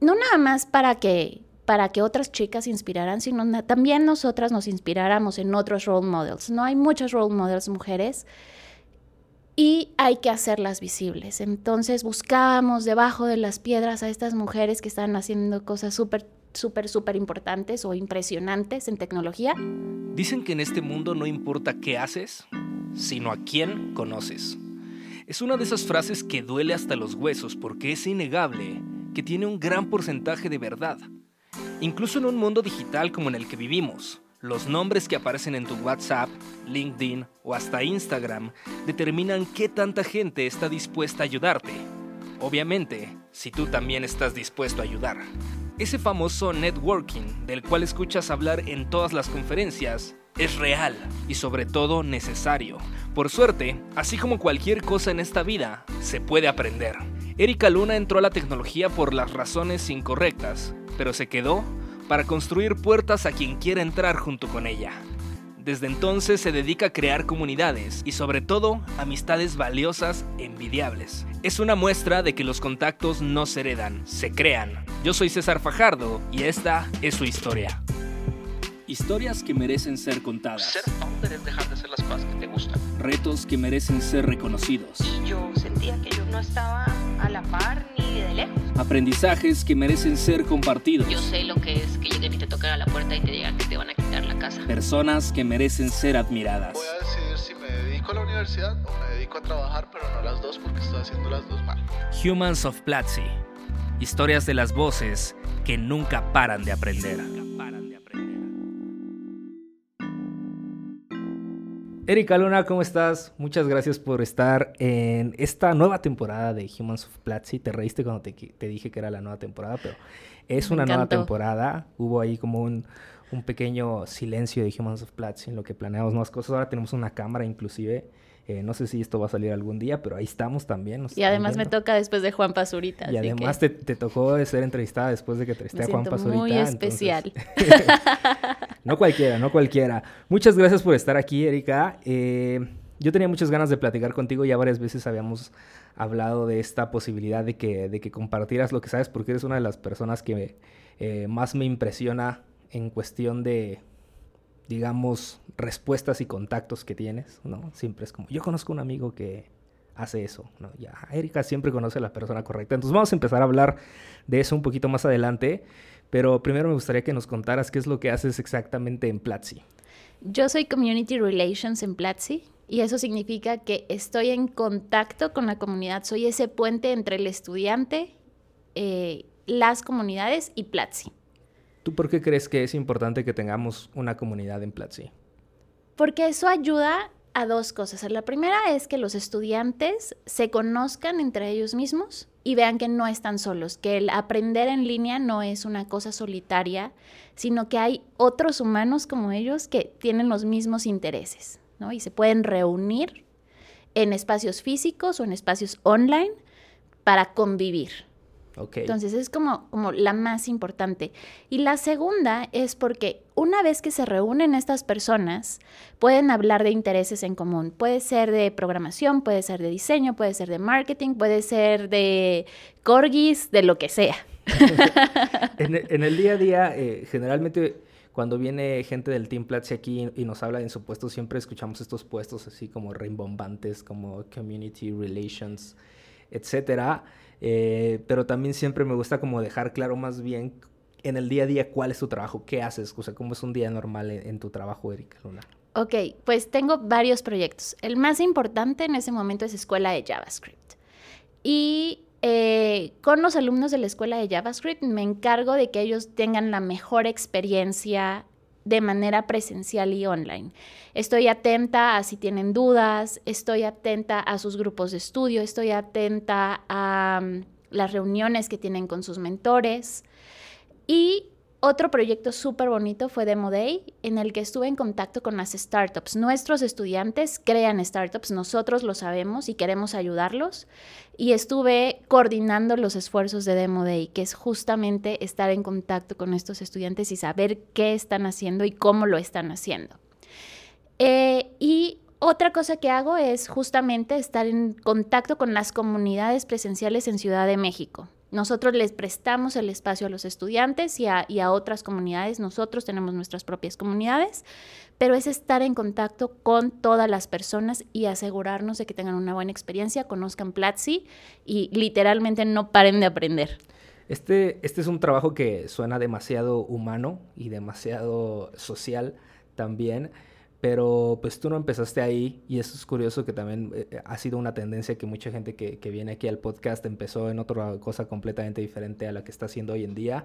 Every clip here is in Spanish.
no nada más para que para que otras chicas inspiraran, sino también nosotras nos inspiráramos en otros role models. No hay muchos role models mujeres y hay que hacerlas visibles. Entonces buscamos debajo de las piedras a estas mujeres que están haciendo cosas súper, súper, súper importantes o impresionantes en tecnología. Dicen que en este mundo no importa qué haces, sino a quién conoces. Es una de esas frases que duele hasta los huesos porque es innegable que tiene un gran porcentaje de verdad. Incluso en un mundo digital como en el que vivimos, los nombres que aparecen en tu WhatsApp, LinkedIn o hasta Instagram determinan qué tanta gente está dispuesta a ayudarte. Obviamente, si tú también estás dispuesto a ayudar. Ese famoso networking del cual escuchas hablar en todas las conferencias es real y sobre todo necesario. Por suerte, así como cualquier cosa en esta vida, se puede aprender. Erika Luna entró a la tecnología por las razones incorrectas, pero se quedó para construir puertas a quien quiera entrar junto con ella. Desde entonces se dedica a crear comunidades y sobre todo amistades valiosas e envidiables. Es una muestra de que los contactos no se heredan, se crean. Yo soy César Fajardo y esta es su historia. Historias que merecen ser contadas. Ser founder es dejar de hacer las cosas que te gustan. Retos que merecen ser reconocidos. Yo sentía que yo no estaba a la par ni de lejos. Aprendizajes que merecen ser compartidos. Yo sé lo que es que lleguen y te toquen a la puerta y te digan que te van a quitar la casa. Personas que merecen ser admiradas. Voy a decidir si me dedico a la universidad o me dedico a trabajar, pero no las dos porque estoy haciendo las dos mal. Humans of Platzi. Historias de las voces que nunca paran de aprender. Erika Luna, ¿cómo estás? Muchas gracias por estar en esta nueva temporada de Humans of Platzi. Te reíste cuando te, te dije que era la nueva temporada, pero es Me una nueva temporada. Hubo ahí como un, un pequeño silencio de Humans of Platzi en lo que planeamos nuevas cosas. Ahora tenemos una cámara inclusive. Eh, no sé si esto va a salir algún día, pero ahí estamos también. Y además me toca después de Juan Pazurita. Y así además que te, te tocó ser entrevistada después de que entrevisté a Juan Pazurita. muy entonces- especial. no cualquiera, no cualquiera. Muchas gracias por estar aquí, Erika. Eh, yo tenía muchas ganas de platicar contigo. Ya varias veces habíamos hablado de esta posibilidad de que, de que compartieras lo que sabes, porque eres una de las personas que eh, más me impresiona en cuestión de, digamos, respuestas y contactos que tienes, ¿no? Siempre es como, yo conozco un amigo que hace eso, ¿no? Ya, Erika siempre conoce a la persona correcta. Entonces vamos a empezar a hablar de eso un poquito más adelante, pero primero me gustaría que nos contaras qué es lo que haces exactamente en Platzi. Yo soy Community Relations en Platzi y eso significa que estoy en contacto con la comunidad. Soy ese puente entre el estudiante, eh, las comunidades y Platzi. ¿Tú por qué crees que es importante que tengamos una comunidad en Platzi? Porque eso ayuda a dos cosas. La primera es que los estudiantes se conozcan entre ellos mismos y vean que no están solos, que el aprender en línea no es una cosa solitaria, sino que hay otros humanos como ellos que tienen los mismos intereses, ¿no? Y se pueden reunir en espacios físicos o en espacios online para convivir. Entonces es como, como la más importante. Y la segunda es porque una vez que se reúnen estas personas, pueden hablar de intereses en común. Puede ser de programación, puede ser de diseño, puede ser de marketing, puede ser de corgis, de lo que sea. en, en el día a día, eh, generalmente cuando viene gente del Team Platzi aquí y nos habla en su puesto, siempre escuchamos estos puestos así como rimbombantes, como Community Relations, etcétera. Eh, pero también siempre me gusta como dejar claro más bien en el día a día cuál es tu trabajo, qué haces, o sea, cómo es un día normal en, tu trabajo, Erika Luna. Ok, pues tengo varios proyectos. El más importante en ese momento es Escuela de JavaScript. Y eh, con los alumnos de la Escuela de JavaScript me encargo de que ellos tengan la mejor experiencia de manera presencial y online. Estoy atenta a si tienen dudas, estoy atenta a sus grupos de estudio, estoy atenta a mm, las reuniones que tienen con sus mentores. Y otro proyecto súper bonito fue Demo Day, en el que estuve en contacto con las startups. Nuestros estudiantes crean startups, nosotros lo sabemos y queremos ayudarlos. Y estuve coordinando los esfuerzos de Demo Day, que es justamente estar en contacto con estos estudiantes y saber qué están haciendo y cómo lo están haciendo. Eh, y otra cosa que hago es justamente estar en contacto con las comunidades presenciales en Ciudad de México. Nosotros les prestamos el espacio a los estudiantes y a, otras comunidades. Nosotros tenemos nuestras propias comunidades, pero es estar en contacto con todas las personas y asegurarnos de que tengan una buena experiencia, conozcan Platzi y literalmente no paren de aprender. Este, este es un trabajo que suena demasiado humano y demasiado social también, pero pues tú no empezaste ahí y eso es curioso que también eh, ha sido una tendencia que mucha gente que, que, viene aquí al podcast empezó en otra cosa completamente diferente a la que está haciendo hoy en día.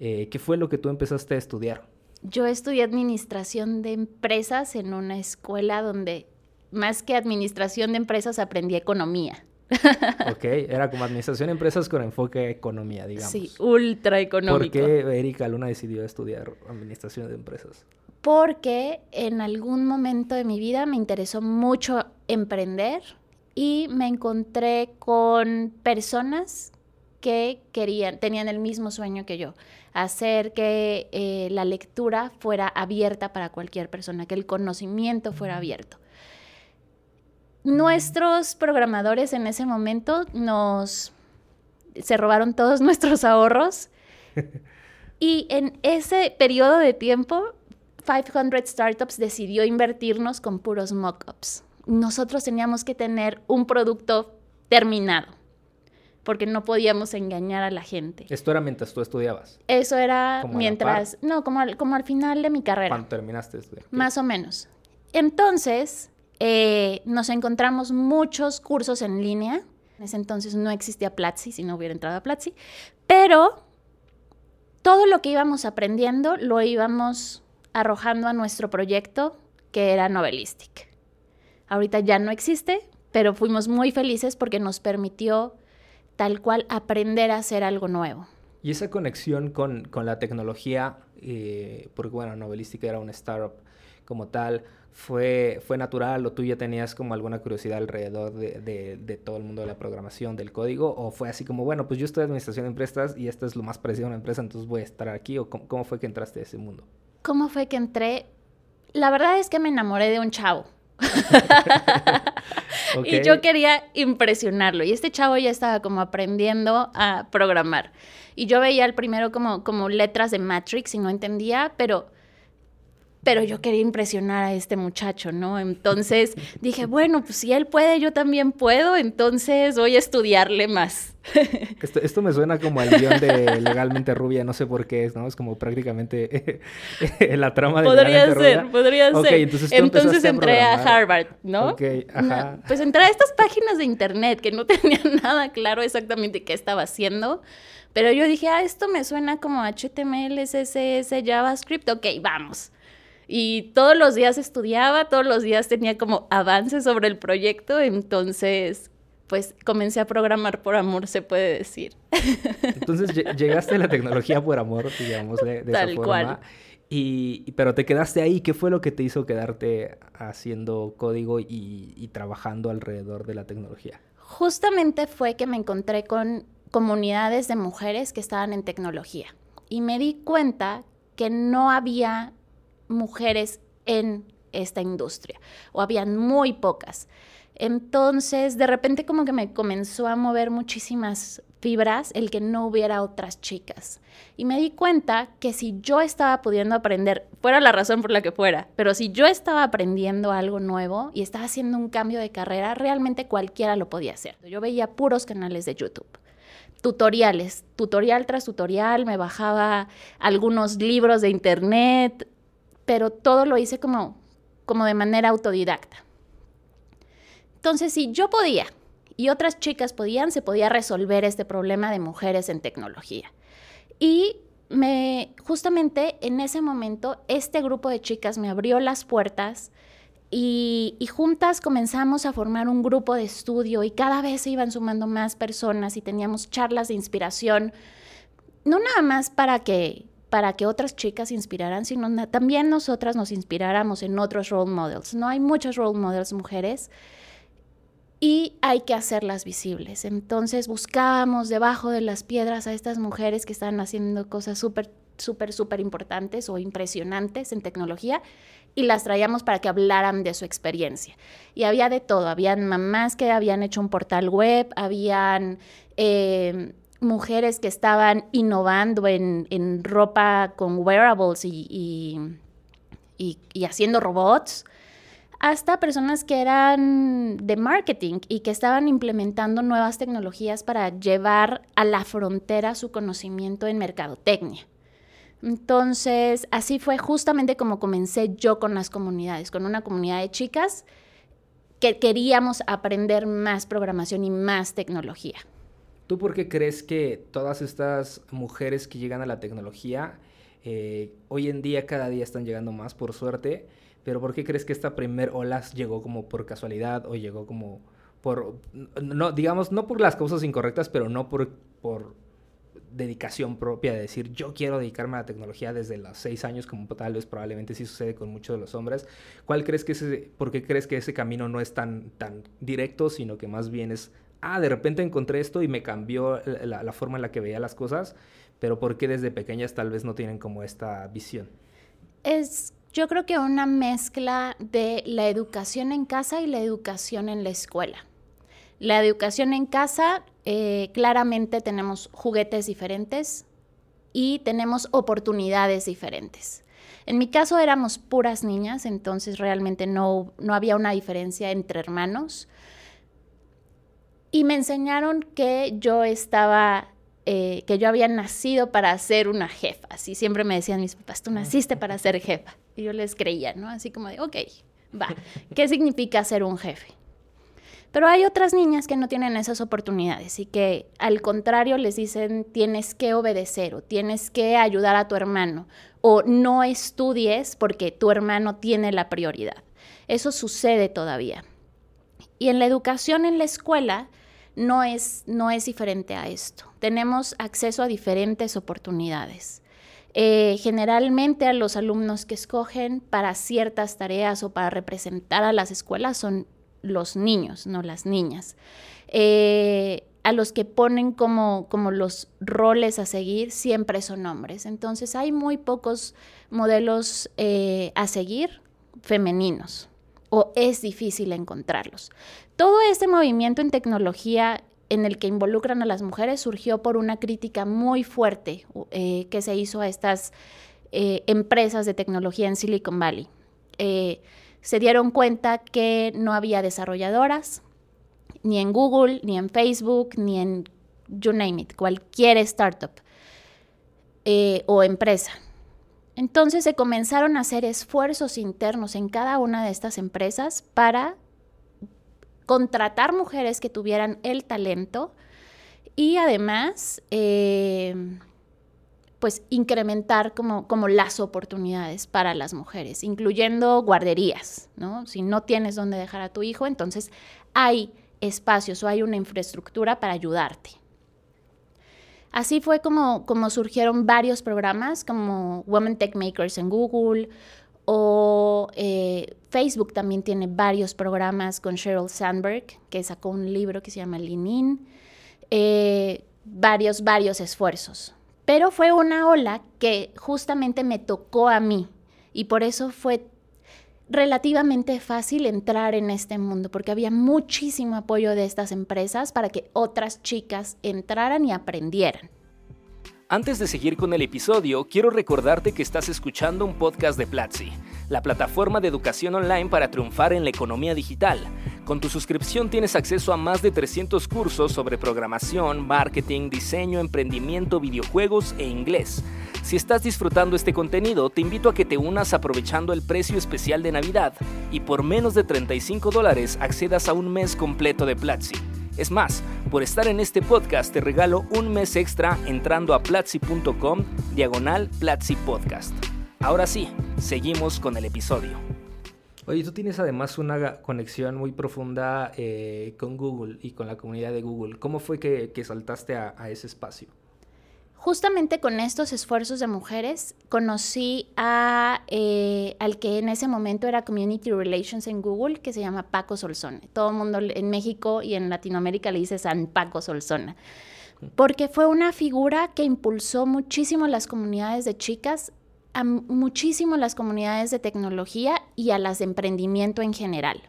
Eh, ¿Qué fue lo que tú empezaste a estudiar? Yo estudié administración de empresas en una escuela donde más que administración de empresas aprendí economía. ok, era como administración de empresas con enfoque a economía, digamos. Sí, ultra económico. ¿Por qué Erika Luna decidió estudiar administración de empresas? Porque en algún momento de mi vida me interesó mucho emprender y me encontré con personas que querían, tenían el mismo sueño que yo, hacer que eh, la lectura fuera abierta para cualquier persona, que el conocimiento fuera abierto. Nuestros programadores en ese momento nos se robaron todos nuestros ahorros y en ese periodo de tiempo 500 Startups decidió invertirnos con puros mockups. Nosotros teníamos que tener un producto terminado porque no podíamos engañar a la gente. ¿Esto era mientras tú estudiabas? Eso era mientras, no, como al, como al final de mi carrera. ¿Cuándo terminaste? Más o menos. Entonces, eh, nos encontramos muchos cursos en línea. En ese entonces no existía Platzi, si no hubiera entrado a Platzi. Pero todo lo que íbamos aprendiendo lo íbamos arrojando a nuestro proyecto, que era Novelistic. Ahorita ya no existe, pero fuimos muy felices porque nos permitió tal cual aprender a hacer algo nuevo. Y esa conexión con, con la tecnología, eh, porque bueno, Novelistic era una startup como tal, fue, fue natural o tú ya tenías como alguna curiosidad alrededor de, todo el mundo de la programación, del código? ¿O fue así como, bueno, pues yo estoy en administración de empresas y esto es lo más parecido a una empresa, entonces voy a estar aquí? ¿O cómo, fue que entraste a ese mundo? ¿Cómo fue que entré? La verdad es que me enamoré de un chavo. Y yo quería impresionarlo. Y este chavo ya estaba como aprendiendo a programar. Y yo veía el primero como, como letras de Matrix y no entendía, pero pero yo quería impresionar a este muchacho, ¿no? Entonces dije, bueno, pues si él puede, yo también puedo, entonces voy a estudiarle más. Esto, me suena como al guion de Legalmente Rubia, no sé por qué es, ¿no? Es como prácticamente la trama de Podría ser, podría ser. Entonces, entonces entré a, Harvard, ¿no? Ok, ajá. pues entré a estas páginas de internet que no tenían nada claro exactamente qué estaba haciendo. Pero yo dije, ah, esto me suena como HTML, CSS, JavaScript, ok, vamos. Y todos los días estudiaba, todos los días tenía como avances sobre el proyecto, entonces pues comencé a programar por amor, se puede decir. Entonces llegaste a la tecnología por amor, digamos, de, esa forma. Cual. Y, pero te quedaste ahí. ¿Qué fue lo que te hizo quedarte haciendo código y, y trabajando alrededor de la tecnología? Justamente fue que me encontré con comunidades de mujeres que estaban en tecnología y me di cuenta que no había mujeres en esta industria o habían muy pocas. Entonces, de repente como que me comenzó a mover muchísimas fibras el que no hubiera otras chicas. Y me di cuenta que si yo estaba pudiendo aprender, fuera la razón por la que fuera, pero si yo estaba aprendiendo algo nuevo y estaba haciendo un cambio de carrera, realmente cualquiera lo podía hacer. Yo veía puros canales de YouTube tutoriales, tutorial tras tutorial, me bajaba algunos libros de internet, pero todo lo hice como, como de manera autodidacta. Entonces, si yo podía y otras chicas podían, se podía resolver este problema de mujeres en tecnología. Y me, justamente en ese momento, este grupo de chicas me abrió las puertas y, y, juntas comenzamos a formar un grupo de estudio y cada vez se iban sumando más personas y teníamos charlas de inspiración, no nada más para que para que otras chicas inspiraran, sino también nosotras nos inspiráramos en otros role models. No hay muchas role models mujeres y hay que hacerlas visibles. Entonces buscábamos debajo de las piedras a estas mujeres que están haciendo cosas súper, súper, súper importantes o impresionantes en tecnología y las traíamos para que hablaran de su experiencia. Y había de todo, habían mamás que habían hecho un portal web, habían... Eh, mujeres que estaban innovando en, en ropa con wearables y, y, y, y haciendo robots, hasta personas que eran de marketing y que estaban implementando nuevas tecnologías para llevar a la frontera su conocimiento en mercadotecnia. Entonces, así fue justamente como comencé yo con las comunidades, con una comunidad de chicas que queríamos aprender más programación y más tecnología. ¿Tú por qué crees que todas estas mujeres que llegan a la tecnología, eh, hoy en día cada día están llegando más, por suerte, pero por qué crees que esta primer ola llegó como por casualidad o llegó como por, no, digamos, no por las causas incorrectas, pero no por, por dedicación propia de decir yo quiero dedicarme a la tecnología desde los seis años como tal vez probablemente sí sucede con muchos de los hombres ¿cuál crees que ese por qué crees que ese camino no es tan tan directo sino que más bien es ah, de repente encontré esto y me cambió la, forma en la que veía las cosas, pero ¿por qué desde pequeñas tal vez no tienen como esta visión? Es, yo creo que una mezcla de la educación en casa y la educación en la escuela. La educación en casa, eh, claramente tenemos juguetes diferentes y tenemos oportunidades diferentes. En mi caso éramos puras niñas, entonces realmente no, no había una diferencia entre hermanos y me enseñaron que yo estaba, eh, que yo había nacido para ser una jefa. Así siempre me decían mis papás, tú naciste para ser jefa. Y yo les creía, ¿no? Así como de, ok, va, ¿qué significa ser un jefe? Pero hay otras niñas que no tienen esas oportunidades y que al contrario les dicen tienes que obedecer o tienes que ayudar a tu hermano o no estudies porque tu hermano tiene la prioridad. Eso sucede todavía. Y en la educación en la escuela no es, no es diferente a esto. Tenemos acceso a diferentes oportunidades. Eh, generalmente a los alumnos que escogen para ciertas tareas o para representar a las escuelas son los niños, no las niñas. Eh, a los que ponen como, como los roles a seguir siempre son hombres. Entonces hay muy pocos modelos eh, a seguir femeninos o es difícil encontrarlos. Todo este movimiento en tecnología en el que involucran a las mujeres surgió por una crítica muy fuerte eh, que se hizo a estas eh, empresas de tecnología en Silicon Valley. Eh, se dieron cuenta que no había desarrolladoras, ni en Google, ni en Facebook, ni en, you name it, cualquier startup o empresa. Entonces se comenzaron a hacer esfuerzos internos en cada una de estas empresas para contratar mujeres que tuvieran el talento y además eh, pues incrementar como, como las oportunidades para las mujeres, incluyendo guarderías, ¿no? Si no tienes dónde dejar a tu hijo, entonces hay espacios o hay una infraestructura para ayudarte. Así fue como, como surgieron varios programas como Women Tech Makers en Google o eh, Facebook también tiene varios programas con Sheryl Sandberg, que sacó un libro que se llama Lean eh, varios, varios esfuerzos. Pero fue una ola que justamente me tocó a mí y por eso fue relativamente fácil entrar en este mundo porque había muchísimo apoyo de estas empresas para que otras chicas entraran y aprendieran. Antes de seguir con el episodio, quiero recordarte que estás escuchando un podcast de Platzi, la plataforma de educación online para triunfar en la economía digital. Con tu suscripción tienes acceso a más de 300 cursos sobre programación, marketing, diseño, emprendimiento, videojuegos e inglés. Si estás disfrutando este contenido, te invito a que te unas aprovechando el precio especial de Navidad y por menos de 35 dólares accedas a un mes completo de Platzi. Es más, por estar en este podcast te regalo un mes extra entrando a platzi.com diagonal Platzi Podcast. Ahora sí, seguimos con el episodio. Oye, tú tienes además una conexión muy profunda eh, con Google y con la comunidad de Google. ¿Cómo fue que, saltaste a ese espacio? Justamente con estos esfuerzos de mujeres conocí a, eh, al que en ese momento era Community Relations en Google, que se llama Paco Solzona. Todo el mundo en México y en Latinoamérica le dice San Paco Solzona, porque fue una figura que impulsó muchísimo las comunidades de chicas, a muchísimo las comunidades de tecnología y a las de emprendimiento en general.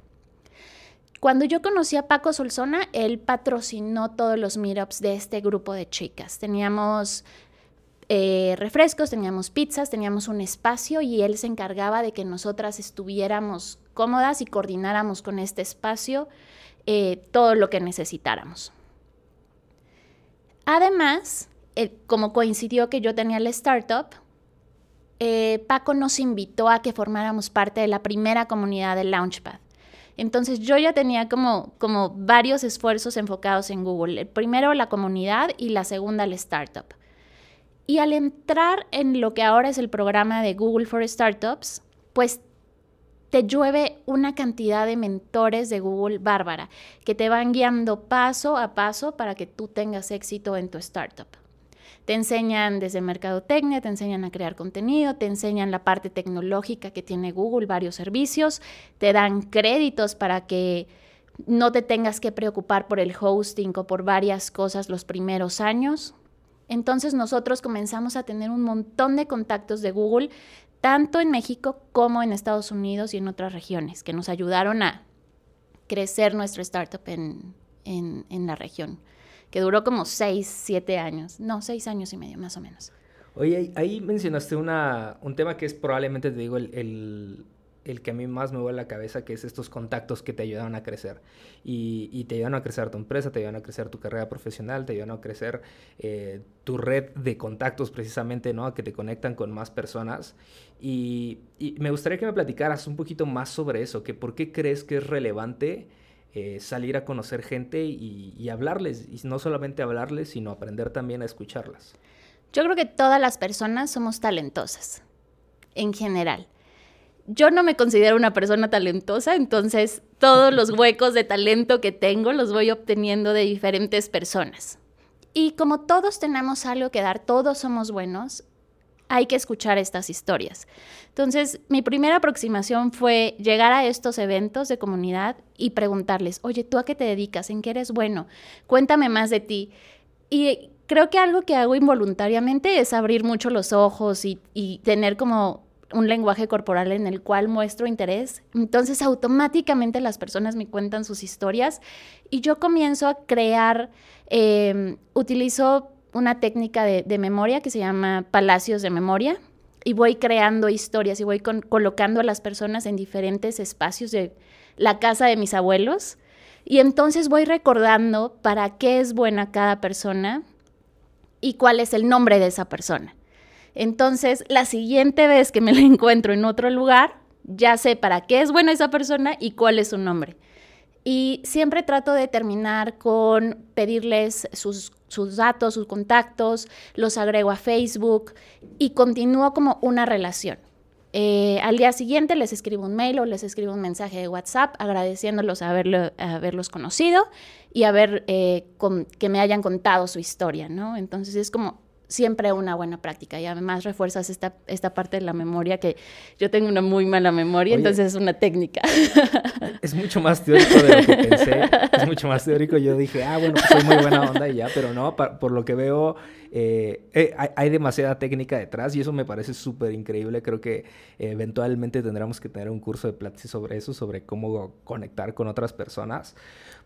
cuando yo conocí a Paco Solzona, él patrocinó todos los meetups de este grupo de chicas. Teníamos eh, refrescos, teníamos pizzas, teníamos un espacio y él se encargaba de que nosotras estuviéramos cómodas y coordináramos con este espacio eh, todo lo que necesitáramos. Además, eh, como coincidió que yo tenía la startup, Paco nos invitó a que formáramos parte de la primera comunidad de Launchpad. Entonces yo ya tenía como, como varios esfuerzos enfocados en Google. El primero la comunidad y la segunda la startup. Y al entrar en lo que ahora es el programa de Google for Startups, pues te llueve una cantidad de mentores de Google bárbara que te van guiando paso a paso para que tú tengas éxito en tu startup. Te enseñan desde mercadotecnia, te enseñan a crear contenido, te enseñan la parte tecnológica que tiene Google, varios servicios, te dan créditos para que no te tengas que preocupar por el hosting o por varias cosas los primeros años. Entonces nosotros comenzamos a tener un montón de contactos de Google, tanto en México como en Estados Unidos y en otras regiones, que nos ayudaron a crecer nuestra startup en, en la región que duró como seis, siete años. No, seis años y medio, más o menos. Oye, ahí mencionaste una, un tema que es probablemente, te digo, el, el, que a mí más me vuelve la cabeza, que es estos contactos que te ayudan a crecer. Y, y, te ayudan a crecer tu empresa, te ayudan a crecer tu carrera profesional, te ayudan a crecer eh, tu red de contactos precisamente, ¿no? Que te conectan con más personas. Y, y, me gustaría que me platicaras un poquito más sobre eso, que por qué crees que es relevante eh, salir a conocer gente y, hablarles, y no solamente hablarles, sino aprender también a escucharlas. Yo creo que todas las personas somos talentosas, en general. Yo no me considero una persona talentosa, entonces todos los huecos de talento que tengo los voy obteniendo de diferentes personas. Y como todos tenemos algo que dar, todos somos buenos, hay que escuchar estas historias. Entonces, mi primera aproximación fue llegar a estos eventos de comunidad y preguntarles, oye, ¿tú a qué te dedicas? ¿En qué eres bueno? Cuéntame más de ti. Y creo que algo que hago involuntariamente es abrir mucho los ojos y, tener como un lenguaje corporal en el cual muestro interés. Entonces automáticamente las personas me cuentan sus historias y yo comienzo a crear, eh, utilizo una técnica de, memoria que se llama palacios de memoria y voy creando historias y voy colocando a las personas en diferentes espacios de la casa de mis abuelos y entonces voy recordando para qué es buena cada persona y cuál es el nombre de esa persona. Entonces, la siguiente vez que me la encuentro en otro lugar, ya sé para qué es buena esa persona y cuál es su nombre. Y siempre trato de terminar con pedirles sus, datos, sus contactos, los agrego a Facebook y continúo como una relación. Eh, al día siguiente les escribo un mail o les escribo un mensaje de WhatsApp agradeciéndolos haberlo, haberlos conocido y haber eh, que me hayan contado su historia, ¿no? Entonces es como siempre una buena práctica y además refuerzas esta, esta parte de la memoria que yo tengo una muy mala memoria, entonces es una técnica. Es mucho más teórico de lo que pensé, es mucho más teórico. Yo dije, ah, bueno, pues soy muy buena onda y ya, pero no, por lo que veo, eh, eh, hay, demasiada técnica detrás y eso me parece súper increíble. Creo que eventualmente tendremos que tener un curso de Platzi sobre eso, sobre cómo conectar con otras personas,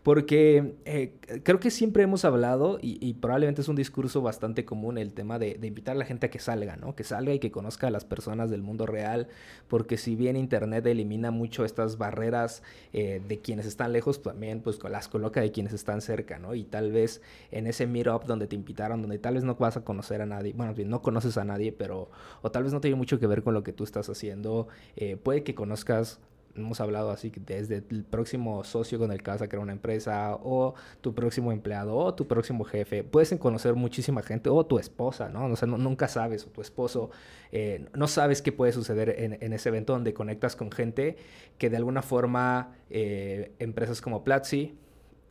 porque eh, creo que siempre hemos hablado y, probablemente es un discurso bastante común el tema de, invitar a la gente a que salga, ¿no? Que salga y que conozca a las personas del mundo real, porque si bien Internet elimina mucho estas barreras de quienes están lejos, también pues las coloca de quienes están cerca, ¿no? Y tal vez en ese meetup donde te invitaron, donde tal vez no vas a conocer a nadie, bueno, no conoces a nadie, pero o tal vez no tiene mucho que ver con lo que tú estás haciendo, eh, puede que conozcas hemos hablado así desde el próximo socio con el que vas a crear una empresa, o tu próximo empleado, o tu próximo jefe. Puedes conocer muchísima gente, o tu esposa, ¿no? O sea, nunca sabes, o tu esposo, eh, no sabes qué puede suceder en, ese evento donde conectas con gente que de alguna forma, eh, empresas como Platzi,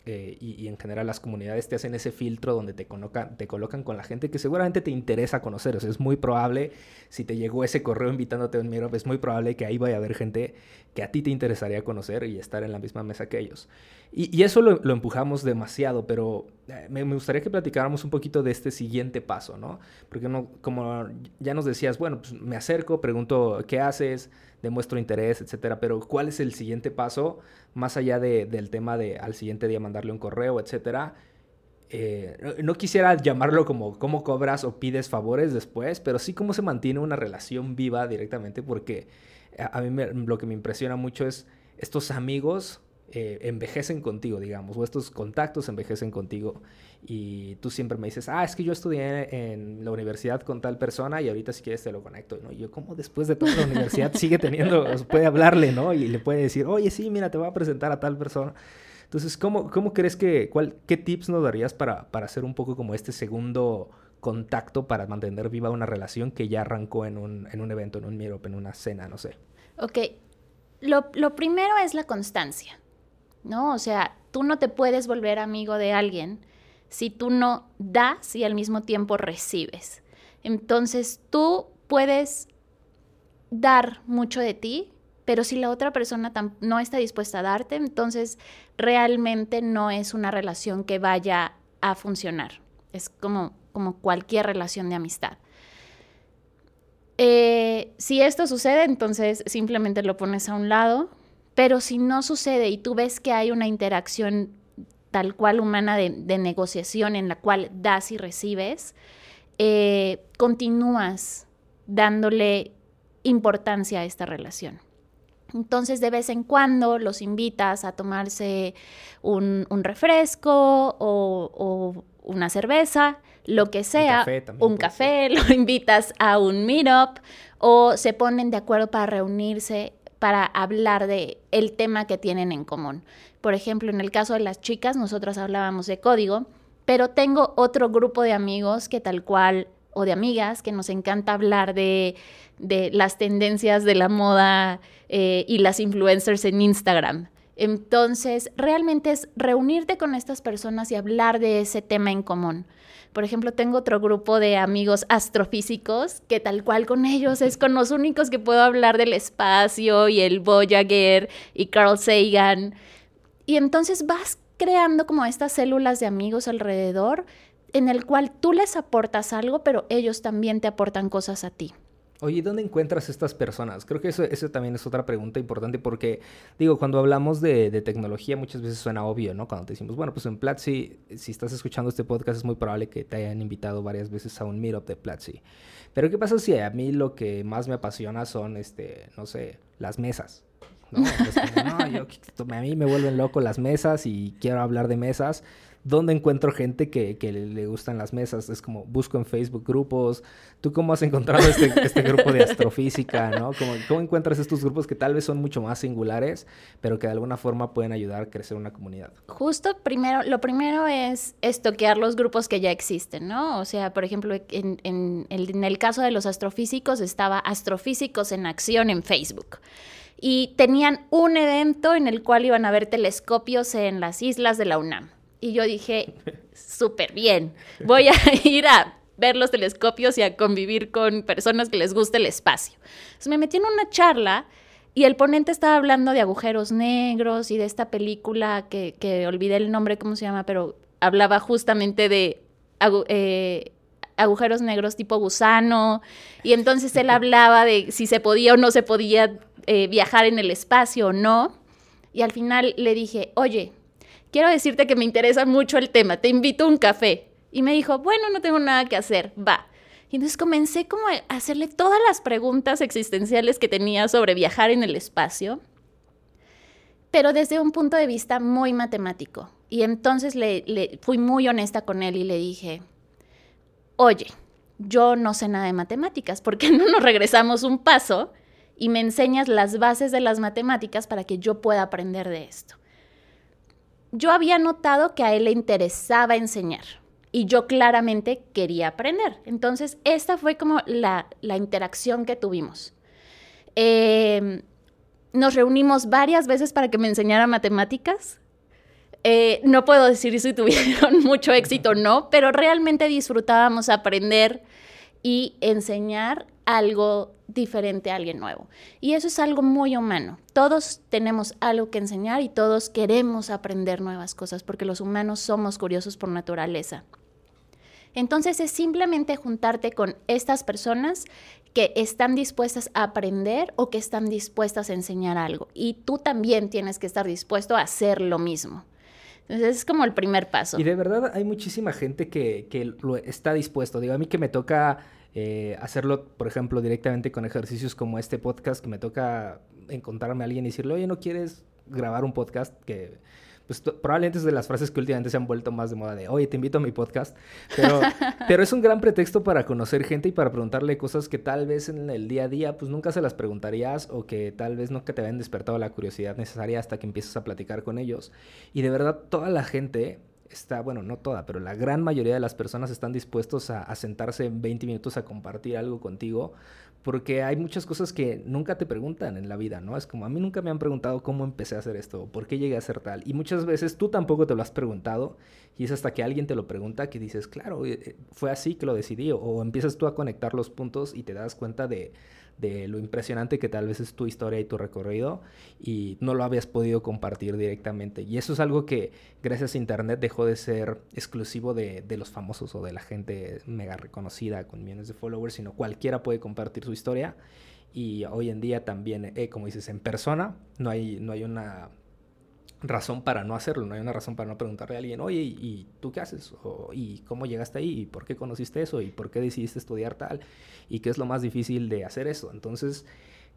eh, y, en general las comunidades te hacen ese filtro donde te colocan, te colocan con la gente que seguramente te interesa conocer. Es muy probable, si te llegó ese correo invitándote a un Meetup, es muy probable que ahí vaya a haber gente que a ti te interesaría conocer y estar en la misma mesa que ellos. Y, eso lo, empujamos demasiado, pero eh, me, gustaría que platicáramos un poquito de este siguiente paso, ¿no? Porque no, como ya nos decías, bueno, pues me acerco, pregunto qué haces, demuestro interés, etcétera. Pero ¿cuál es el siguiente paso? Más allá de, del tema de al siguiente día mandarle un correo, etcétera. Eh, no quisiera llamarlo como cómo cobras o pides favores después, pero sí cómo se mantiene una relación viva directamente, porque a, mí lo que me impresiona mucho es estos amigos eh, envejecen contigo, digamos, o estos contactos envejecen contigo. Y tú siempre me dices, ah, es que yo estudié en la universidad con tal persona y ahorita si quieres te lo conecto. ¿no? Y yo, como después de toda la universidad sigue teniendo, puede hablarle, ¿no? Y le puede decir, oye, sí, mira, te voy a presentar a tal persona. Entonces, ¿cómo, cómo crees que, cuál, qué tips nos darías para, para hacer un poco como este segundo contacto para mantener viva una relación que ya arrancó en un, en un evento, en un meetup, en una cena, no sé? Ok, lo, lo primero es la constancia. ¿no? O sea, tú no te puedes volver amigo de alguien si tú no das y al mismo tiempo recibes. Entonces, tú puedes dar mucho de ti, pero si la otra persona no está dispuesta a darte, entonces realmente no es una relación que vaya a funcionar. Es como, como cualquier relación de amistad. Eh, si esto sucede, entonces simplemente lo pones a un lado, pero si no sucede y tú ves que hay una interacción tal cual humana de, negociación en la cual das y recibes, eh, continúas dándole importancia a esta relación. Entonces de vez en cuando los invitas a tomarse un, refresco o, una cerveza, lo que sea, un café, lo invitas a un meetup o se ponen de acuerdo para reunirse para hablar de el tema que tienen en común. Por ejemplo, en el caso de las chicas, nosotras hablábamos de código, pero tengo otro grupo de amigos que tal cual o de amigas que nos encanta hablar de, las tendencias de la moda eh, y las influencers en Instagram. Entonces, realmente es reunirte con estas personas y hablar de ese tema en común. Por ejemplo, tengo otro grupo de amigos astrofísicos que tal cual con ellos es con los únicos que puedo hablar del espacio y el Voyager y Carl Sagan. Y entonces vas creando como estas células de amigos alrededor en el cual tú les aportas algo, pero ellos también te aportan cosas a ti. Oye, ¿dónde encuentras estas personas? Creo que eso, eso también es otra pregunta importante porque, digo, cuando hablamos de, tecnología muchas veces suena obvio, ¿no? Cuando te decimos, bueno, pues en Platzi, si estás escuchando este podcast es muy probable que te hayan invitado varias veces a un meetup de Platzi. Pero ¿qué pasa si a mí lo que más me apasiona son, este, no sé, las mesas? ¿no? no, yo, a mí me vuelven loco las mesas y quiero hablar de mesas. ¿Dónde encuentro gente que, le gustan las mesas? Es como busco en Facebook grupos. ¿Tú cómo has encontrado este, este grupo de astrofísica? ¿no? ¿Cómo, ¿Cómo, encuentras estos grupos que tal vez son mucho más singulares, pero que de alguna forma pueden ayudar a crecer una comunidad? Justo primero, lo primero es estoquear los grupos que ya existen, ¿no? O sea, por ejemplo, en, en el caso de los astrofísicos estaba Astrofísicos en Acción en Facebook y tenían un evento en el cual iban a ver telescopios en las islas de la UNAM. Y yo dije, súper bien, voy a ir a ver los telescopios y a convivir con personas que les guste el espacio. Me metí en una charla y el ponente estaba hablando de agujeros negros y de esta película que, que olvidé el nombre, ¿cómo se llama? Pero hablaba justamente de eh, agujeros negros tipo gusano. Y entonces él hablaba de si se podía o no se podía eh, viajar en el espacio o no. Y al final le dije, oye, quiero decirte que me interesa mucho el tema, te invito a un café. Y me dijo, bueno, no tengo nada que hacer, va. Y entonces comencé como a hacerle todas las preguntas existenciales que tenía sobre viajar en el espacio, pero desde un punto de vista muy matemático. Y entonces le, le fui muy honesta con él y le dije, oye, yo no sé nada de matemáticas, ¿por qué no nos regresamos un paso y me enseñas las bases de las matemáticas para que yo pueda aprender de esto? Yo había notado que a él le interesaba enseñar y yo claramente quería aprender. Entonces, esta fue como la, interacción que tuvimos. Em, nos reunimos varias veces para que me enseñara matemáticas. Eh, no puedo decir si tuvieron mucho éxito o no, pero realmente disfrutábamos aprender y enseñar algo diferente a alguien nuevo. Y eso es algo muy humano. Todos tenemos algo que enseñar y todos queremos aprender nuevas cosas porque los humanos somos curiosos por naturaleza. Entonces es simplemente juntarte con estas personas que están dispuestas a aprender o que están dispuestas a enseñar algo. Y tú también tienes que estar dispuesto a hacer lo mismo. Entonces es como el primer paso. Y de verdad hay muchísima gente que, que lo está dispuesto. Digo, a mí que me toca eh, hacerlo, por ejemplo, directamente con ejercicios como este podcast, que me toca encontrarme a alguien y decirle, oye, ¿no quieres grabar un podcast que pues probablemente es de las frases que últimamente se han vuelto más de moda de, oye, te invito a mi podcast, pero, pero es un gran pretexto para conocer gente y para preguntarle cosas que tal vez en el día a día pues nunca se las preguntarías o que tal vez nunca te habían despertado la curiosidad necesaria hasta que empiezas a platicar con ellos. Y de verdad toda la gente está, bueno, no toda, pero la gran mayoría de las personas están dispuestos a, a sentarse 20 minutos a compartir algo contigo, porque hay muchas cosas que nunca te preguntan en la vida, ¿no? Es como a mí nunca me han preguntado cómo empecé a hacer esto, por qué llegué a ser tal, y muchas veces tú tampoco te lo has preguntado, y es hasta que alguien te lo pregunta que dices, claro, eh, eh, fue así que lo decidí, o empiezas tú a conectar los puntos y te das cuenta de de lo impresionante que tal vez es tu historia y tu recorrido y no lo habías podido compartir directamente. Y eso es algo que gracias a Internet dejó de ser exclusivo de, los famosos o de la gente mega reconocida con millones de followers, sino cualquiera puede compartir su historia. Y hoy en día también, eh, como dices, en persona no hay, no hay una razón para no hacerlo, no hay una razón para no preguntarle a alguien, oye, ¿y tú qué haces? ¿Y cómo llegaste ahí? ¿Y por qué conociste eso? ¿Y por qué decidiste estudiar tal? ¿Y qué es lo más difícil de hacer eso? Entonces,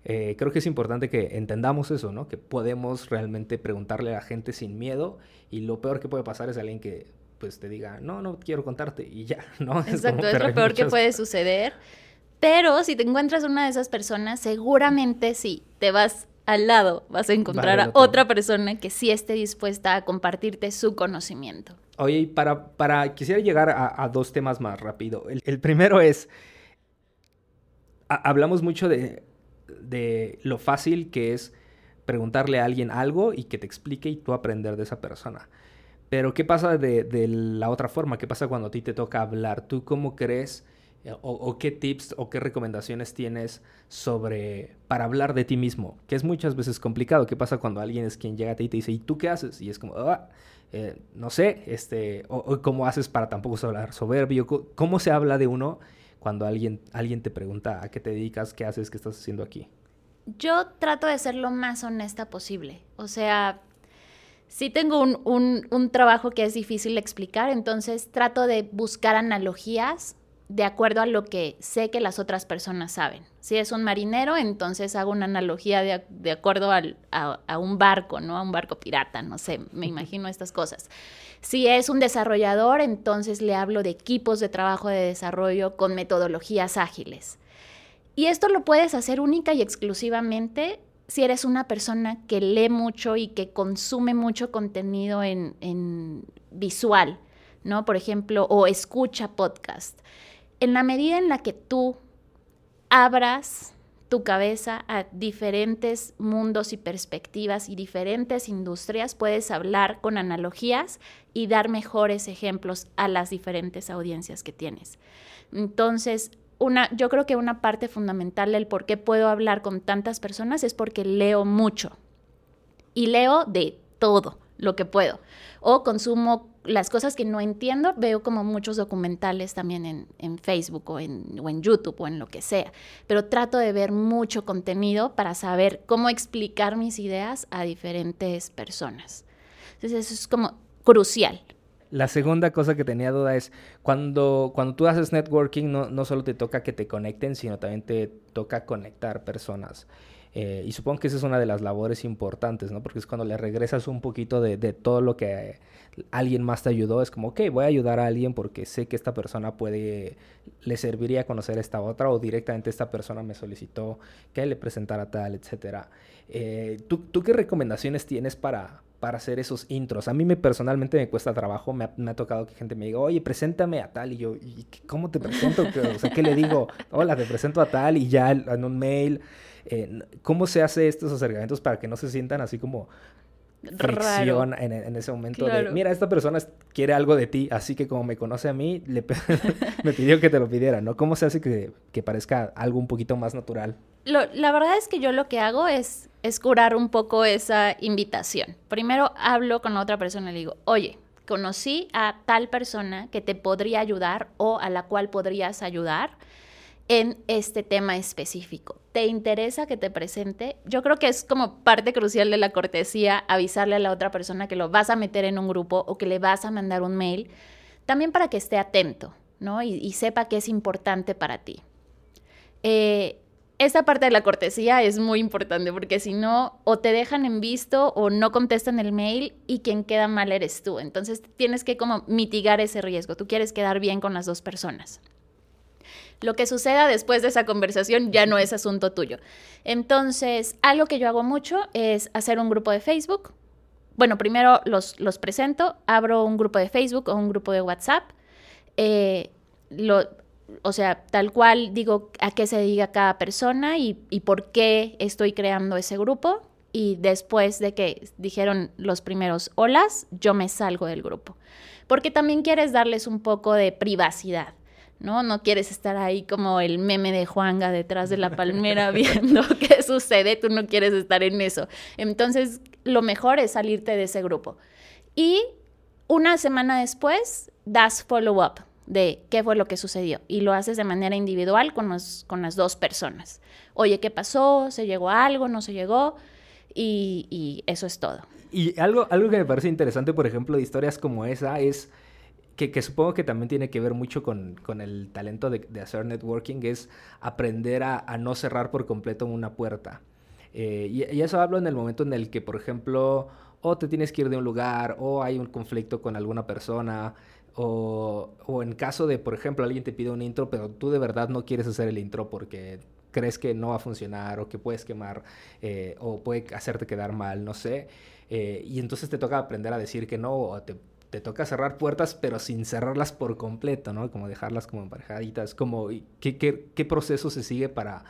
eh, creo que es importante que entendamos eso, ¿no? Que podemos realmente preguntarle a la gente sin miedo y lo peor que puede pasar es alguien que pues te diga, no, no quiero contarte y ya, ¿no? Exacto, es, lo peor que puede suceder. Pero si te encuentras una de esas personas, seguramente sí, te vas al lado vas a encontrar a otra persona que sí esté dispuesta a compartirte su conocimiento. Oye, para, para quisiera llegar a, dos temas más rápido. El, primero es, hablamos mucho de, de, lo fácil que es preguntarle a alguien algo y que te explique y tú aprender de esa persona. Pero ¿qué pasa de, de la otra forma? ¿Qué pasa cuando a ti te toca hablar? ¿Tú cómo crees? O, qué tips o qué recomendaciones tienes sobre para hablar de ti mismo, que es muchas veces complicado. ¿Qué pasa cuando alguien es quien llega a ti y te dice, ¿y tú qué haces? Y es como, ah, eh, no sé, este, o, cómo haces para tampoco hablar soberbio, cómo se habla de uno cuando alguien, alguien te pregunta a qué te dedicas, qué haces, qué estás haciendo aquí. Yo trato de ser lo más honesta posible. O sea, sí tengo un, un, un trabajo que es difícil de explicar, entonces trato de buscar analogías de acuerdo a lo que sé que las otras personas saben. Si es un marinero, entonces hago una analogía de, acuerdo a, un barco, ¿no? A un barco pirata, no sé, me imagino estas cosas. Si es un desarrollador, entonces le hablo de equipos de trabajo de desarrollo con metodologías ágiles. Y esto lo puedes hacer única y exclusivamente si eres una persona que lee mucho y que consume mucho contenido en, en visual, ¿no? Por ejemplo, o escucha podcast en la medida en la que tú abras tu cabeza a diferentes mundos y perspectivas y diferentes industrias, puedes hablar con analogías y dar mejores ejemplos a las diferentes audiencias que tienes. Entonces, yo creo que una parte fundamental del por qué puedo hablar con tantas personas es porque leo mucho. Y leo de todo lo que puedo. O consumo las cosas que no entiendo, veo como muchos documentales también en, Facebook o en, o en, YouTube o en lo que sea, pero trato de ver mucho contenido para saber cómo explicar mis ideas a diferentes personas. Entonces eso es como crucial. La segunda cosa que tenía duda es, cuando, cuando tú haces networking, no, no solo te toca que te conecten, sino también te toca conectar personas. Eh, y supongo que esa es una de las labores importantes, ¿no? Porque es cuando le regresas un poquito de, de, todo lo que alguien más te ayudó. Es como, ok, voy a ayudar a alguien porque sé que esta persona puede, le serviría conocer a esta otra o directamente esta persona me solicitó que le presentara tal, etcétera. Eh, ¿tú, ¿tú, qué recomendaciones tienes para, para hacer esos intros. A mí me personalmente me cuesta trabajo, me ha, tocado que gente me diga, oye, preséntame a tal, y yo, ¿y ¿cómo te presento? o sea, ¿qué le digo? Hola, te presento a tal, y ya en un mail. Eh, ¿Cómo se hace estos acercamientos para que no se sientan así como fricción en, en, ese momento de, mira, esta persona quiere algo de ti, así que como me conoce a mí, le me pidió que te lo pidiera, ¿no? ¿Cómo se hace que, que parezca algo un poquito más natural? la verdad es que yo lo que hago es, es curar un poco esa invitación. Primero hablo con otra persona y le digo, oye, conocí a tal persona que te podría ayudar o a la cual podrías ayudar en este tema específico. ¿Te interesa que te presente? Yo creo que es como parte crucial de la cortesía avisarle a la otra persona que lo vas a meter en un grupo o que le vas a mandar un mail, también para que esté atento, ¿no? Y, sepa que es importante para ti. Eh, esta parte de la cortesía es muy importante porque si no, o te dejan en visto o no contestan el mail y quien queda mal eres tú. Entonces tienes que como mitigar ese riesgo. Tú quieres quedar bien con las dos personas. Lo que suceda después de esa conversación ya no es asunto tuyo. Entonces, algo que yo hago mucho es hacer un grupo de Facebook. Bueno, primero los, los presento, abro un grupo de Facebook o un grupo de WhatsApp. Eh, lo, o sea, tal cual digo a qué se dedica cada persona y, y, por qué estoy creando ese grupo. Y después de que dijeron los primeros olas, yo me salgo del grupo. Porque también quieres darles un poco de privacidad. ¿No? No quieres estar ahí como el meme de Juanga detrás de la palmera viendo qué sucede, tú no quieres estar en eso. Entonces, lo mejor es salirte de ese grupo. Y una semana después, das follow-up de qué fue lo que sucedió y lo haces de manera individual con, con las dos personas. Oye, ¿qué pasó? ¿Se llegó a algo? ¿No se llegó? Y, y eso es todo. Y algo, algo que me parece interesante, por ejemplo, de historias como esa es que, supongo que también tiene que ver mucho con, el talento de, hacer networking, es aprender a, no cerrar por completo una puerta. Eh, y, eso hablo en el momento en el que, por ejemplo, o te tienes que ir de un lugar, o hay un conflicto con alguna persona, o, en caso de, por ejemplo, alguien te pide un intro, pero tú de verdad no quieres hacer el intro porque crees que no va a funcionar, o que puedes quemar, eh, o puede hacerte quedar mal, no sé. Eh, y entonces te toca aprender a decir que no, o te te toca cerrar puertas, pero sin cerrarlas por completo, ¿no? Como dejarlas como emparejaditas. Como, ¿qué, qué, proceso se sigue para,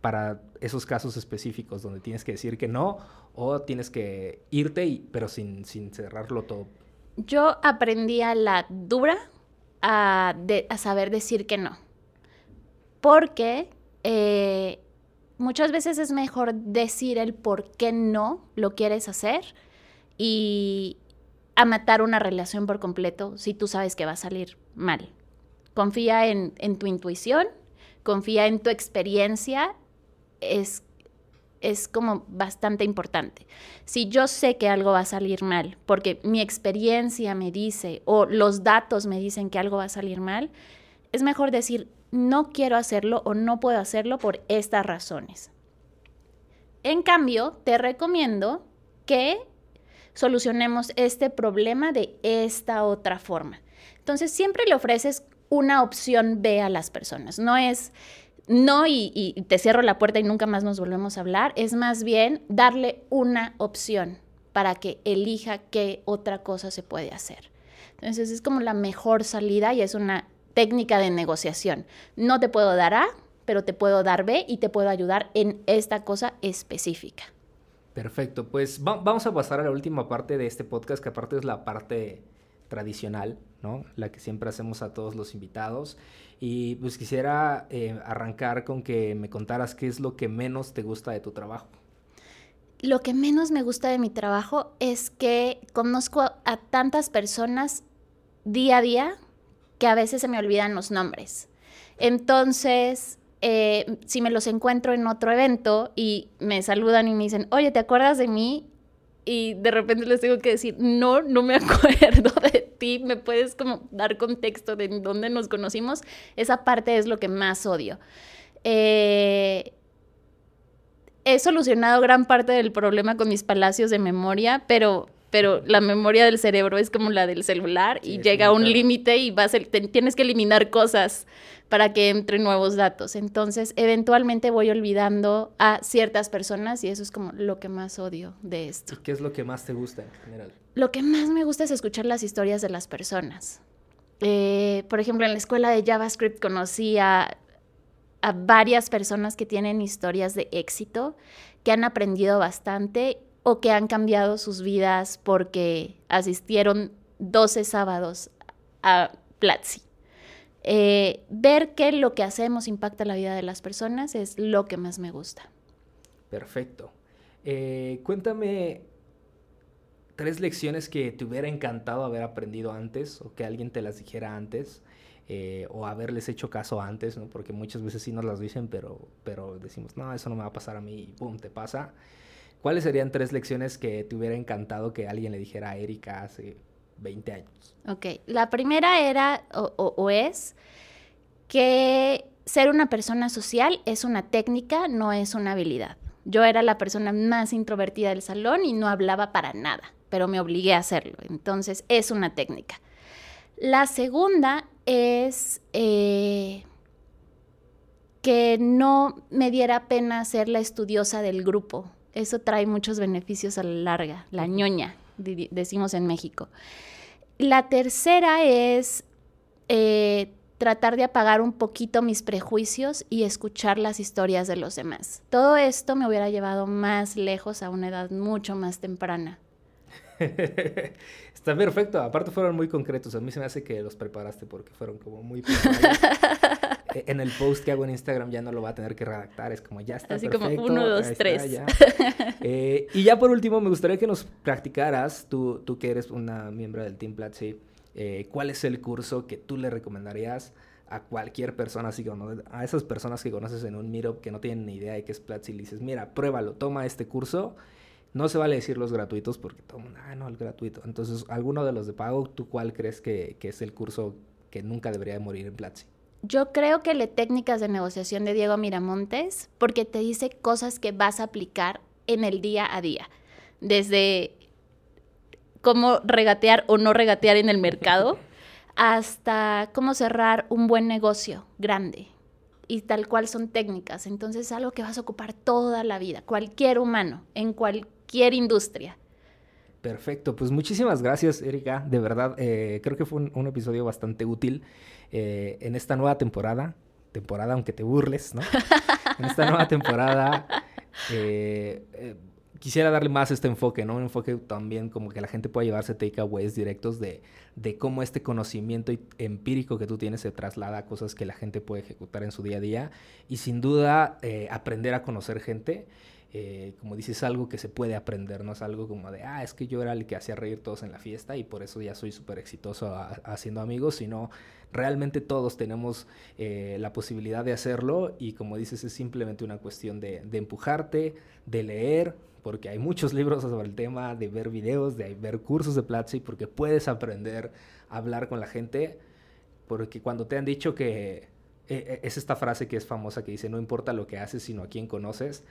para esos casos específicos donde tienes que decir que no o tienes que irte, y, pero sin, sin cerrarlo todo? Yo aprendí a la dura a, a saber decir que no. Porque eh, muchas veces es mejor decir el por qué no lo quieres hacer y, a matar una relación por completo si tú sabes que va a salir mal. Confía en, tu intuición, confía en tu experiencia, es, es como bastante importante. Si yo sé que algo va a salir mal, porque mi experiencia me dice o los datos me dicen que algo va a salir mal, es mejor decir, no quiero hacerlo o no puedo hacerlo por estas razones. En cambio, te recomiendo que solucionemos este problema de esta otra forma. Entonces, siempre le ofreces una opción B a las personas. No es no y, te cierro la puerta y nunca más nos volvemos a hablar. Es más bien darle una opción para que elija qué otra cosa se puede hacer. Entonces, es como la mejor salida y es una técnica de negociación. No te puedo dar A, pero te puedo dar B y te puedo ayudar en esta cosa específica. Perfecto, pues vamos a pasar a la última parte de este podcast, que aparte es la parte tradicional, ¿no? La que siempre hacemos a todos los invitados. Y pues quisiera eh, arrancar con que me contaras qué es lo que menos te gusta de tu trabajo. Lo que menos me gusta de mi trabajo es que conozco a tantas personas día a día que a veces se me olvidan los nombres. Entonces, eh, si me los encuentro en otro evento y me saludan y me dicen, oye, ¿te acuerdas de mí? Y de repente les tengo que decir, no, no me acuerdo de ti, me puedes como dar contexto de dónde nos conocimos. Esa parte es lo que más odio. Eh, he solucionado gran parte del problema con mis palacios de memoria, pero pero la memoria del cerebro es como la del celular y llega a un límite y vas tienes que eliminar cosas para que entren nuevos datos. Entonces, eventualmente voy olvidando a ciertas personas y eso es como lo que más odio de esto. ¿Qué es lo que más te gusta en general? Lo que más me gusta es escuchar las historias de las personas. Eh, por ejemplo, en la escuela de JavaScript conocí a, a varias personas que tienen historias de éxito, que han aprendido bastante o que han cambiado sus vidas porque asistieron 12 sábados a Platzi. Eh, ver que lo que hacemos impacta la vida de las personas es lo que más me gusta. Perfecto. Eh, cuéntame, tres lecciones que te hubiera encantado haber aprendido antes o que alguien te las dijera antes. eh, o haberles hecho caso antes, ¿no? Porque muchas veces sí nos las dicen, pero, pero decimos, no, eso no me va a pasar a mí y pum, te pasa. ¿Cuáles serían tres lecciones que te hubiera encantado que alguien le dijera a Erika hace 20 años? Ok, la primera era o, es que ser una persona social es una técnica, no es una habilidad. Yo era la persona más introvertida del salón y no hablaba para nada, pero me obligué a hacerlo. Entonces, es una técnica. La segunda es eh, que no me diera pena ser la estudiosa del grupo. Eso trae muchos beneficios a la larga, la ñoña, decimos en México. La tercera es eh, tratar de apagar un poquito mis prejuicios y escuchar las historias de los demás. Todo esto me hubiera llevado más lejos a una edad mucho más temprana. Está perfecto. Aparte fueron muy concretos. A mí se me hace que los preparaste porque fueron como muy En el post que hago en Instagram ya no lo va a tener que redactar. Es como ya está Así como, perfecto, uno, dos, está, tres. ya. Eh, y ya por último, me gustaría que nos practicaras, tú, tú que eres una miembro del Team Platzi, eh, ¿cuál es el curso que tú le recomendarías a cualquier persona, así como a esas personas que conoces en un meetup que no tienen ni idea de qué es Platzi y le dices, mira, pruébalo, toma este curso. No se vale decir los gratuitos porque todo mundo, ah, no, el gratuito. Entonces, alguno de los de pago, ¿tú cuál crees que, que es el curso que nunca debería de morir en Platzi? Yo creo que le técnicas de negociación de Diego Miramontes, porque te dice cosas que vas a aplicar en el día a día. Desde cómo regatear o no regatear en el mercado, hasta cómo cerrar un buen negocio grande. Y tal cual son técnicas. Entonces es algo que vas a ocupar toda la vida, cualquier humano, en cualquier industria. Perfecto, pues muchísimas gracias, Erika. De verdad, eh, creo que fue un, un episodio bastante útil eh, en esta nueva temporada. Temporada, aunque te burles, ¿no? en esta nueva temporada eh, eh, quisiera darle más este enfoque, ¿no? Un enfoque también como que la gente pueda llevarse takeaways directos de, de cómo este conocimiento empírico que tú tienes se traslada a cosas que la gente puede ejecutar en su día a día. Y sin duda, eh, aprender a conocer gente eh, como dices, algo que se puede aprender, no es algo como de, ah, es que yo era el que hacía reír todos en la fiesta y por eso ya soy súper exitoso haciendo amigos, sino realmente todos tenemos eh, la posibilidad de hacerlo y como dices, es simplemente una cuestión de, empujarte, de leer, porque hay muchos libros sobre el tema, de ver videos, de ver cursos de Platzi, porque puedes aprender a hablar con la gente, porque cuando te han dicho que eh, es esta frase que es famosa que dice, no importa lo que haces, sino a quién conoces,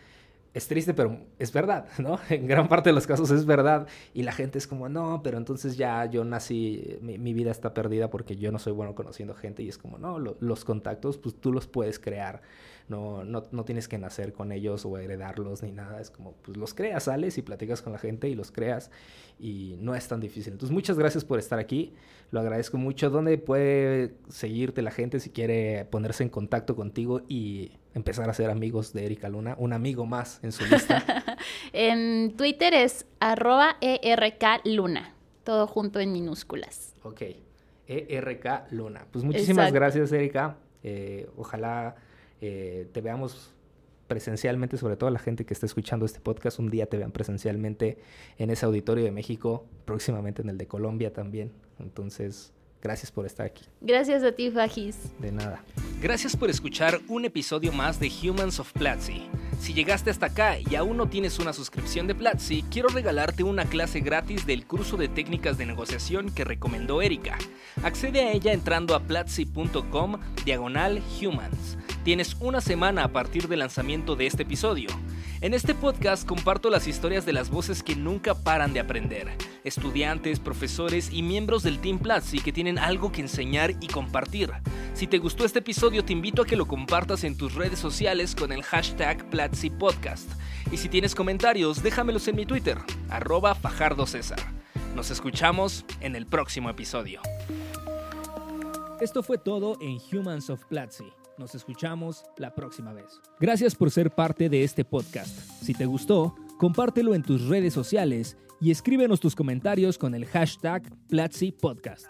es triste, pero es verdad, ¿no? En gran parte de los casos es verdad. Y la gente es como, no, pero entonces ya yo nací, mi, mi vida está perdida porque yo no soy bueno conociendo gente. Y es como, no, lo- los contactos, pues tú los puedes crear. No, no, no tienes que nacer con ellos o heredarlos ni nada. Es como, pues los creas, sales y platicas con la gente y los creas. Y no es tan difícil. Entonces, muchas gracias por estar aquí. Lo agradezco mucho. ¿Dónde puede seguirte la gente si quiere ponerse en contacto contigo y empezar a ser amigos de Erika Luna? Un amigo más en su lista. En Twitter es arroba ERK Luna, todo junto en minúsculas. ok. ERK Luna. Pues muchísimas Exacto. gracias, Erika. Eh, ojalá eh, te veamos presencialmente, sobre todo la gente que está escuchando este podcast, un día te vean presencialmente en ese auditorio de México, próximamente en el de Colombia también. Entonces, gracias por estar aquí. Gracias a ti, Fajis. De nada. Gracias por escuchar un episodio más de Humans of Platzi. Si llegaste hasta acá y aún no tienes una suscripción de Platzi, quiero regalarte una clase gratis del curso de técnicas de negociación que recomendó Erika. Accede a ella entrando a platzi.com diagonal humans. Tienes una semana a partir del lanzamiento de este episodio. En este podcast comparto las historias de las voces que nunca paran de aprender. Estudiantes, profesores y miembros del Team Platzi que tienen algo que enseñar y compartir. Si te gustó este episodio, te invito a que lo compartas en tus redes sociales con el hashtag Platzi Podcast. Y si tienes comentarios, déjamelos en mi Twitter, arroba Fajardo César. Nos escuchamos en el próximo episodio. Esto fue todo en Humans of Platzi. Nos escuchamos la próxima vez. Gracias por ser parte de este podcast. Si te gustó, compártelo en tus redes sociales y escríbenos tus comentarios con el hashtag Platzi Podcast.